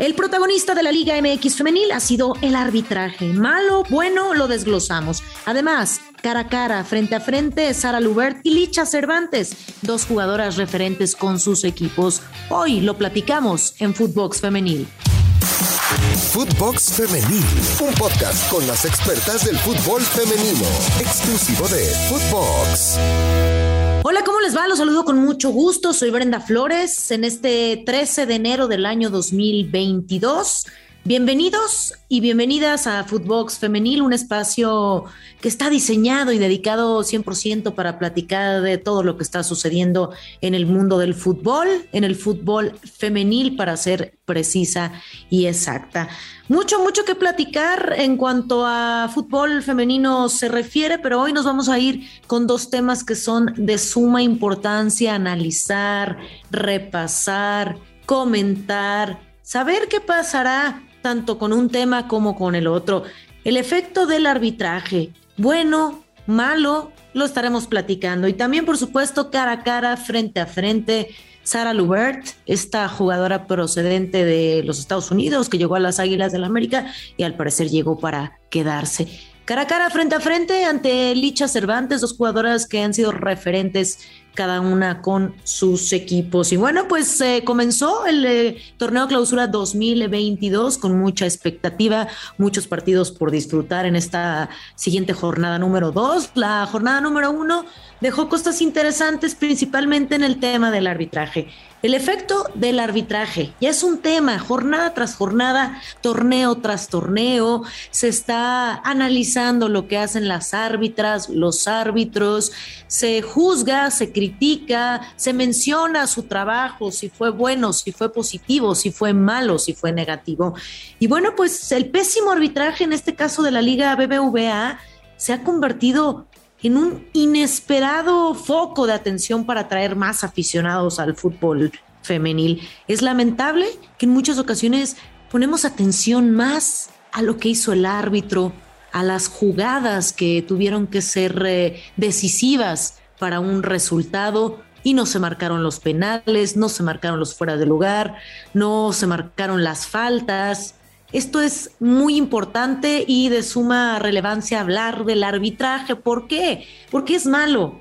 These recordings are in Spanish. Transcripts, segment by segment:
El protagonista de la Liga MX femenil ha sido el arbitraje. Malo, bueno, lo desglosamos. Además, cara a cara, frente a frente, Sara Lubert y Licha Cervantes, dos jugadoras referentes con sus equipos. Hoy lo platicamos en Footbox Femenil. Footbox Femenil, un podcast con las expertas del fútbol femenino, exclusivo de Footbox. Hola, ¿cómo les va? Los saludo con mucho gusto. Soy Brenda Flores en este 13 de enero del año 2022. Bienvenidos y bienvenidas a Footbox Femenil, un espacio que está diseñado y dedicado 100% para platicar de todo lo que está sucediendo en el mundo del fútbol, en el fútbol femenil, para ser precisa y exacta. Mucho, mucho que platicar en cuanto a fútbol femenino se refiere, pero hoy nos vamos a ir con dos temas que son de suma importancia, analizar, repasar, comentar, saber qué pasará tanto con un tema como con el otro. El efecto del arbitraje, bueno, malo, lo estaremos platicando. Y también, por supuesto, cara a cara, frente a frente, Sara Lubert, esta jugadora procedente de los Estados Unidos que llegó a las Águilas del la América y al parecer llegó para quedarse. Cara a cara, frente a frente, ante Licha Cervantes, dos jugadoras que han sido referentes cada una con sus equipos. Y bueno, pues eh, comenzó el eh, torneo clausura 2022 con mucha expectativa, muchos partidos por disfrutar en esta siguiente jornada número dos. La jornada número uno dejó cosas interesantes, principalmente en el tema del arbitraje. El efecto del arbitraje. Ya es un tema, jornada tras jornada, torneo tras torneo, se está analizando lo que hacen las árbitras, los árbitros, se juzga, se critica, se menciona su trabajo, si fue bueno, si fue positivo, si fue malo, si fue negativo. Y bueno, pues el pésimo arbitraje en este caso de la Liga BBVA se ha convertido en un inesperado foco de atención para atraer más aficionados al fútbol femenil. Es lamentable que en muchas ocasiones ponemos atención más a lo que hizo el árbitro, a las jugadas que tuvieron que ser eh, decisivas para un resultado y no se marcaron los penales, no se marcaron los fuera de lugar, no se marcaron las faltas, esto es muy importante y de suma relevancia hablar del arbitraje. ¿Por qué? Porque es malo.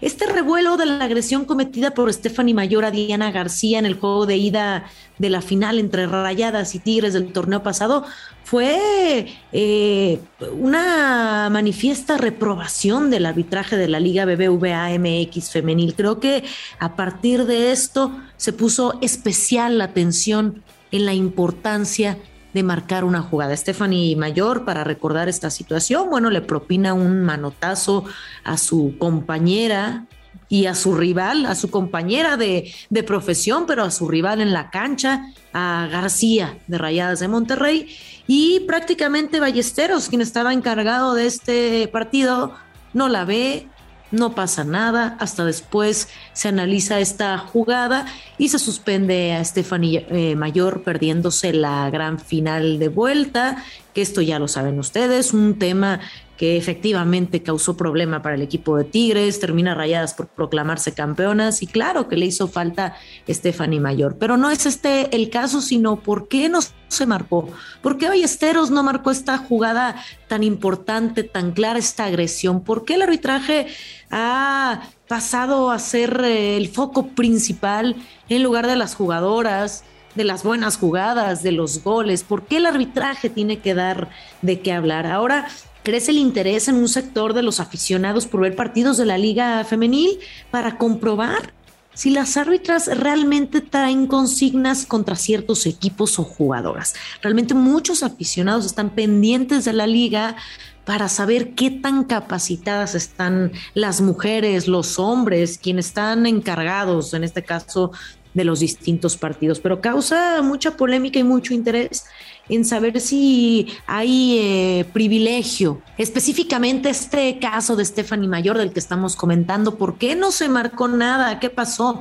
Este revuelo de la agresión cometida por Stephanie Mayor a Diana García en el juego de ida de la final entre Rayadas y Tigres del torneo pasado fue eh, una manifiesta reprobación del arbitraje de la Liga BBVA MX femenil. Creo que a partir de esto se puso especial atención en la importancia de marcar una jugada. Stephanie Mayor, para recordar esta situación, bueno, le propina un manotazo a su compañera y a su rival, a su compañera de, de profesión, pero a su rival en la cancha, a García de Rayadas de Monterrey. Y prácticamente Ballesteros, quien estaba encargado de este partido, no la ve, no pasa nada, hasta después se analiza esta jugada y se suspende a Stephanie eh, Mayor perdiéndose la gran final de vuelta, que esto ya lo saben ustedes, un tema que efectivamente causó problema para el equipo de Tigres, termina rayadas por proclamarse campeonas y claro que le hizo falta Stephanie Mayor, pero no es este el caso, sino por qué no se marcó, por qué Ballesteros no marcó esta jugada tan importante, tan clara, esta agresión, por qué el arbitraje ha pasado a ser eh, el foco principal en lugar de las jugadoras, de las buenas jugadas, de los goles, por qué el arbitraje tiene que dar de qué hablar. Ahora crece el interés en un sector de los aficionados por ver partidos de la liga femenil para comprobar si las árbitras realmente traen consignas contra ciertos equipos o jugadoras. Realmente muchos aficionados están pendientes de la liga para saber qué tan capacitadas están las mujeres, los hombres, quienes están encargados, en este caso, de los distintos partidos, pero causa mucha polémica y mucho interés en saber si hay eh, privilegio. Específicamente este caso de Stephanie Mayor del que estamos comentando, ¿por qué no se marcó nada? ¿Qué pasó?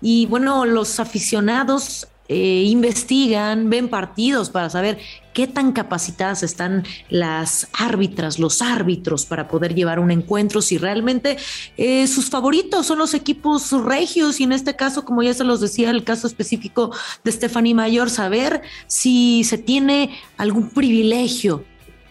Y bueno, los aficionados eh, investigan, ven partidos para saber qué tan capacitadas están las árbitras, los árbitros para poder llevar un encuentro, si realmente eh, sus favoritos son los equipos regios y en este caso, como ya se los decía, el caso específico de Stephanie Mayor, saber si se tiene algún privilegio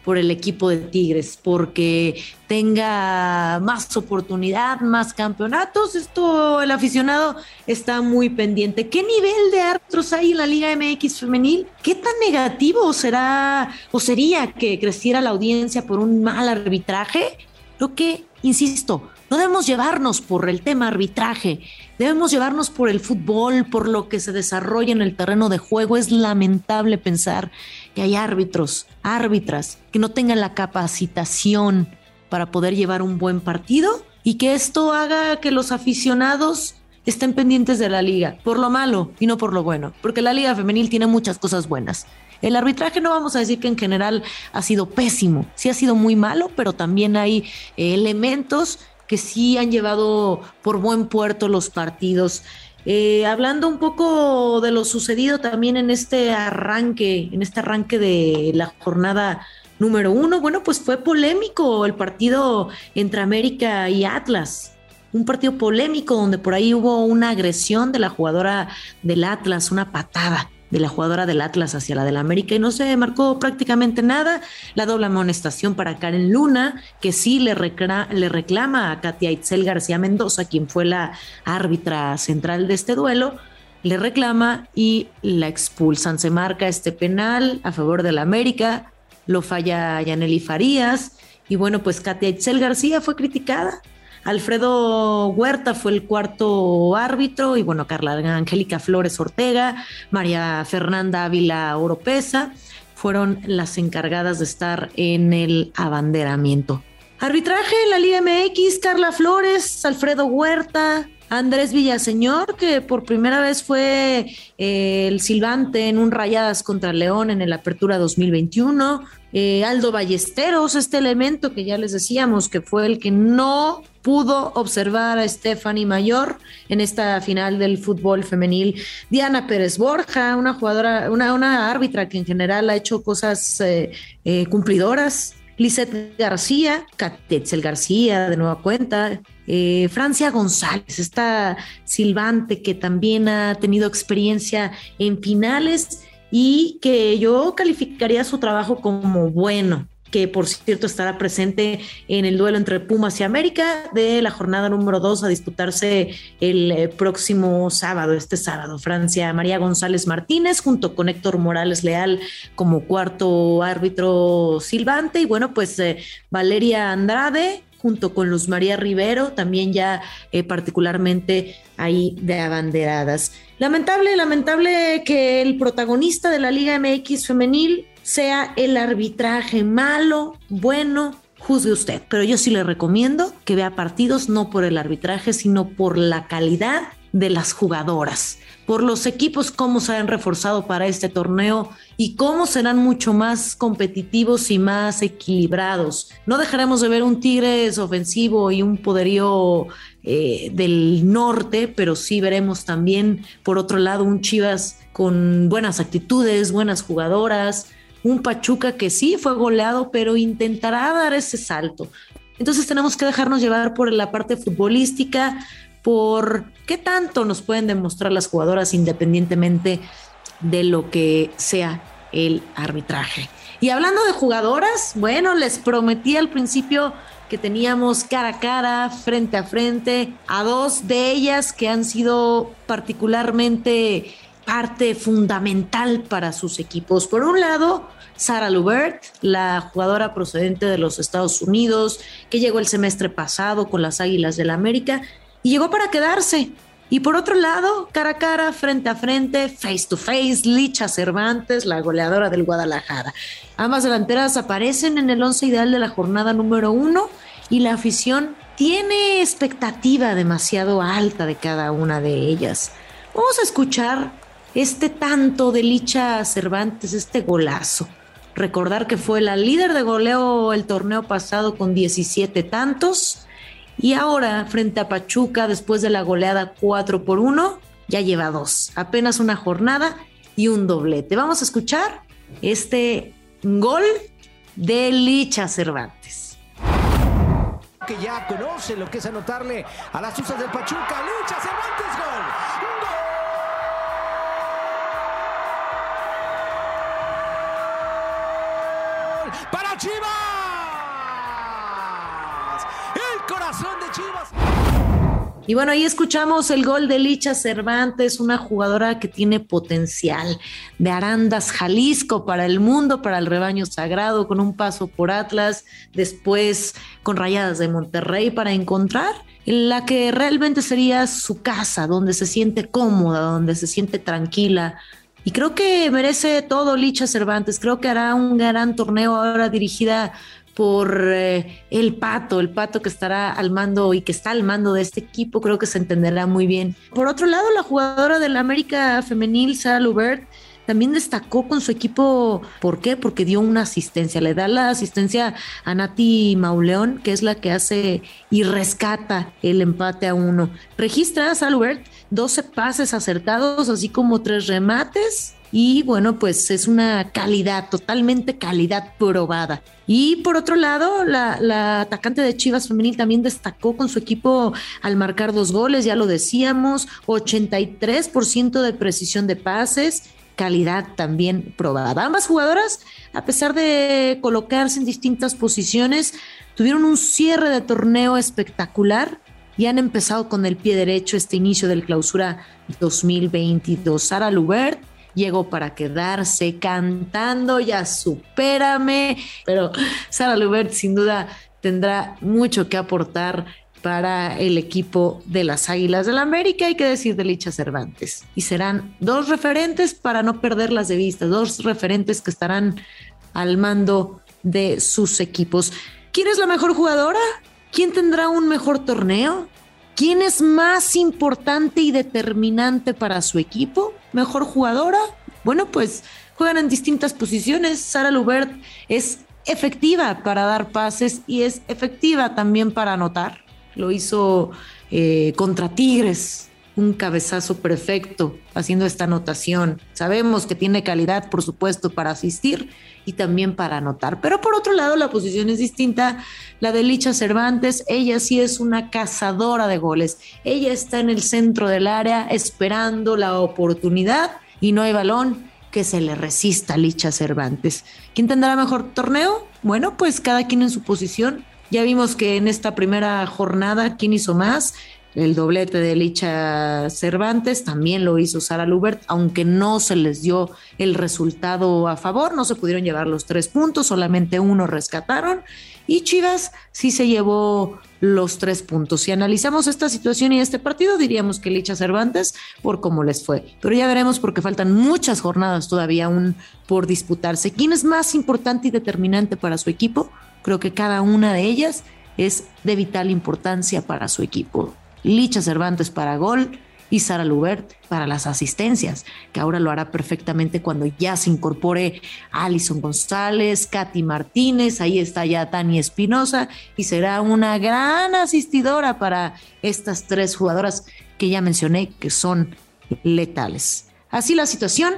por el equipo de Tigres, porque tenga más oportunidad, más campeonatos. Esto el aficionado está muy pendiente. ¿Qué nivel de árbitros hay en la Liga MX femenil? ¿Qué tan negativo será o sería que creciera la audiencia por un mal arbitraje? Lo que, insisto, no debemos llevarnos por el tema arbitraje, debemos llevarnos por el fútbol, por lo que se desarrolla en el terreno de juego. Es lamentable pensar que hay árbitros, árbitras, que no tengan la capacitación para poder llevar un buen partido y que esto haga que los aficionados estén pendientes de la liga, por lo malo y no por lo bueno, porque la liga femenil tiene muchas cosas buenas. El arbitraje no vamos a decir que en general ha sido pésimo, sí ha sido muy malo, pero también hay elementos que sí han llevado por buen puerto los partidos. Eh, hablando un poco de lo sucedido también en este arranque, en este arranque de la jornada número uno, bueno, pues fue polémico el partido entre América y Atlas. Un partido polémico donde por ahí hubo una agresión de la jugadora del Atlas, una patada de la jugadora del Atlas hacia la del América y no se marcó prácticamente nada. La doble amonestación para Karen Luna, que sí le, le reclama a Katia Itzel García Mendoza, quien fue la árbitra central de este duelo, le reclama y la expulsan. Se marca este penal a favor del América, lo falla Yaneli Farías y bueno, pues Katia Itzel García fue criticada Alfredo Huerta fue el cuarto árbitro y bueno, Carla Angélica Flores Ortega, María Fernanda Ávila Oropesa fueron las encargadas de estar en el abanderamiento. Arbitraje en la Liga MX, Carla Flores, Alfredo Huerta, Andrés Villaseñor, que por primera vez fue eh, el silbante en un Rayadas contra León en el Apertura 2021. Eh, Aldo Ballesteros, este elemento que ya les decíamos que fue el que no pudo observar a Stephanie Mayor en esta final del fútbol femenil. Diana Pérez Borja, una jugadora, una, árbitra que en general ha hecho cosas eh, cumplidoras. Lisette García, Catetzel García, de nueva cuenta, eh, Francia González, esta silbante que también ha tenido experiencia en finales y que yo calificaría su trabajo como bueno que por cierto estará presente en el duelo entre Pumas y América de la jornada número 2 a disputarse el eh, próximo sábado, este sábado. Francia María González Martínez junto con Héctor Morales Leal como cuarto árbitro silbante y bueno, pues eh, Valeria Andrade junto con Luz María Rivero, también ya eh, particularmente ahí de abanderadas. Lamentable, lamentable que el protagonista de la Liga MX femenil sea el arbitraje malo, bueno, juzgue usted, pero yo sí le recomiendo que vea partidos no por el arbitraje, sino por la calidad de las jugadoras por los equipos, cómo se han reforzado para este torneo y cómo serán mucho más competitivos y más equilibrados. No dejaremos de ver un Tigres ofensivo y un poderío eh, del norte, pero sí veremos también, por otro lado, un Chivas con buenas actitudes, buenas jugadoras, un Pachuca que sí fue goleado, pero intentará dar ese salto. Entonces tenemos que dejarnos llevar por la parte futbolística, por qué tanto nos pueden demostrar las jugadoras independientemente de lo que sea el arbitraje. Y hablando de jugadoras, bueno, les prometí al principio que teníamos cara a cara, frente a frente, a dos de ellas que han sido particularmente parte fundamental para sus equipos. Por un lado, Sara Lubert, la jugadora procedente de los Estados Unidos, que llegó el semestre pasado con las Águilas del la América y llegó para quedarse. Y por otro lado, cara a cara, frente a frente, face to face, Licha Cervantes, la goleadora del Guadalajara. Ambas delanteras aparecen en el once ideal de la jornada número uno y la afición tiene expectativa demasiado alta de cada una de ellas. Vamos a escuchar este tanto de Licha Cervantes, este golazo. Recordar que fue la líder de goleo el torneo pasado con 17 tantos y ahora, frente a Pachuca, después de la goleada 4 por 1, ya lleva dos. Apenas una jornada y un doblete. Vamos a escuchar este gol de Licha Cervantes. Que ya conoce lo que es anotarle a las usas del Pachuca. Licha Cervantes, gol. ¡Gol! Para Chivas. Y bueno, ahí escuchamos el gol de Licha Cervantes, una jugadora que tiene potencial de Arandas, Jalisco, para el mundo, para el rebaño sagrado, con un paso por Atlas, después con Rayadas de Monterrey para encontrar la que realmente sería su casa, donde se siente cómoda, donde se siente tranquila, y creo que merece todo Licha Cervantes. Creo que hará un gran torneo ahora dirigida por eh, el pato, el pato que estará al mando y que está al mando de este equipo, creo que se entenderá muy bien. Por otro lado, la jugadora del América femenil, Sara Lubert, también destacó con su equipo. ¿Por qué? Porque dio una asistencia. Le da la asistencia a Nati Mauleón, que es la que hace y rescata el empate a uno. Registra a Salubert 12 pases acertados, así como tres remates y bueno, pues es una calidad, totalmente calidad probada. Y por otro lado, la, atacante de Chivas Femenil también destacó con su equipo al marcar dos goles, ya lo decíamos, 83% de precisión de pases, calidad también probada. Ambas jugadoras, a pesar de colocarse en distintas posiciones, tuvieron un cierre de torneo espectacular y han empezado con el pie derecho este inicio del clausura 2022. Sara Lubert llegó para quedarse cantando ya supérame, pero Sara Lubert sin duda tendrá mucho que aportar para el equipo de las Águilas del la América, hay que decir de Licha Cervantes. Y serán dos referentes para no perderlas de vista, dos referentes que estarán al mando de sus equipos. ¿Quién es la mejor jugadora? ¿Quién tendrá un mejor torneo? ¿Quién es más importante y determinante para su equipo? ¿Mejor jugadora? Bueno, pues juegan en distintas posiciones. Sara Lubert es efectiva para dar pases y es efectiva también para anotar. Lo hizo eh, contra Tigres, un cabezazo perfecto haciendo esta anotación. Sabemos que tiene calidad, por supuesto, para asistir y también para anotar. Pero por otro lado, la posición es distinta. La de Licha Cervantes, ella sí es una cazadora de goles. Ella está en el centro del área esperando la oportunidad y no hay balón que se le resista a Licha Cervantes. ¿Quién tendrá mejor torneo? Bueno, pues cada quien en su posición. Ya vimos que en esta primera jornada, ¿quién hizo más? El doblete de Licha Cervantes también lo hizo Sara Lubert, aunque no se les dio el resultado a favor, no se pudieron llevar los tres puntos, solamente uno rescataron y Chivas sí se llevó los tres puntos. Si analizamos esta situación y este partido, diríamos que Licha Cervantes por cómo les fue. Pero ya veremos porque faltan muchas jornadas todavía aún por disputarse. ¿Quién es más importante y determinante para su equipo? Creo que cada una de ellas es de vital importancia para su equipo. Licha Cervantes para gol y Sara Lubert para las asistencias, que ahora lo hará perfectamente cuando ya se incorpore Alison González, Katy Martínez, ahí está ya Tani Espinosa y será una gran asistidora para estas tres jugadoras que ya mencioné que son letales. Así la situación,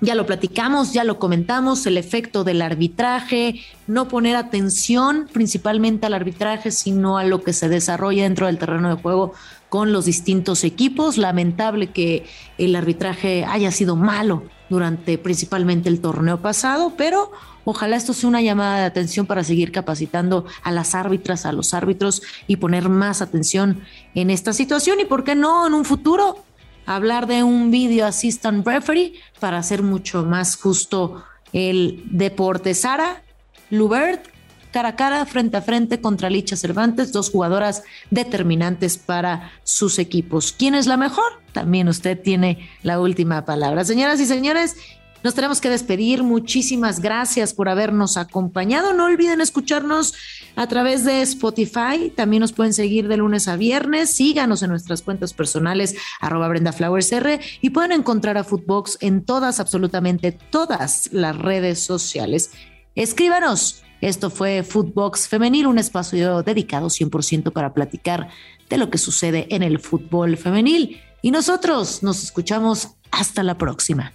ya lo platicamos, ya lo comentamos, el efecto del arbitraje, no poner atención principalmente al arbitraje, sino a lo que se desarrolla dentro del terreno de juego con los distintos equipos. Lamentable que el arbitraje haya sido malo durante principalmente el torneo pasado, pero ojalá esto sea una llamada de atención para seguir capacitando a las árbitras, a los árbitros y poner más atención en esta situación y, ¿por qué no, en un futuro? Hablar de un video assistant referee para hacer mucho más justo el deporte. Sara Lubert, cara a cara, frente a frente contra Licha Cervantes, dos jugadoras determinantes para sus equipos. ¿Quién es la mejor? También usted tiene la última palabra. Señoras y señores, nos tenemos que despedir. Muchísimas gracias por habernos acompañado. No olviden escucharnos a través de Spotify. También nos pueden seguir de lunes a viernes. Síganos en nuestras cuentas personales, arroba Brenda Flowers R, y pueden encontrar a Footbox en todas, absolutamente todas las redes sociales. Escríbanos. Esto fue Footbox Femenil, un espacio dedicado 100% para platicar de lo que sucede en el fútbol femenil. Y nosotros nos escuchamos hasta la próxima.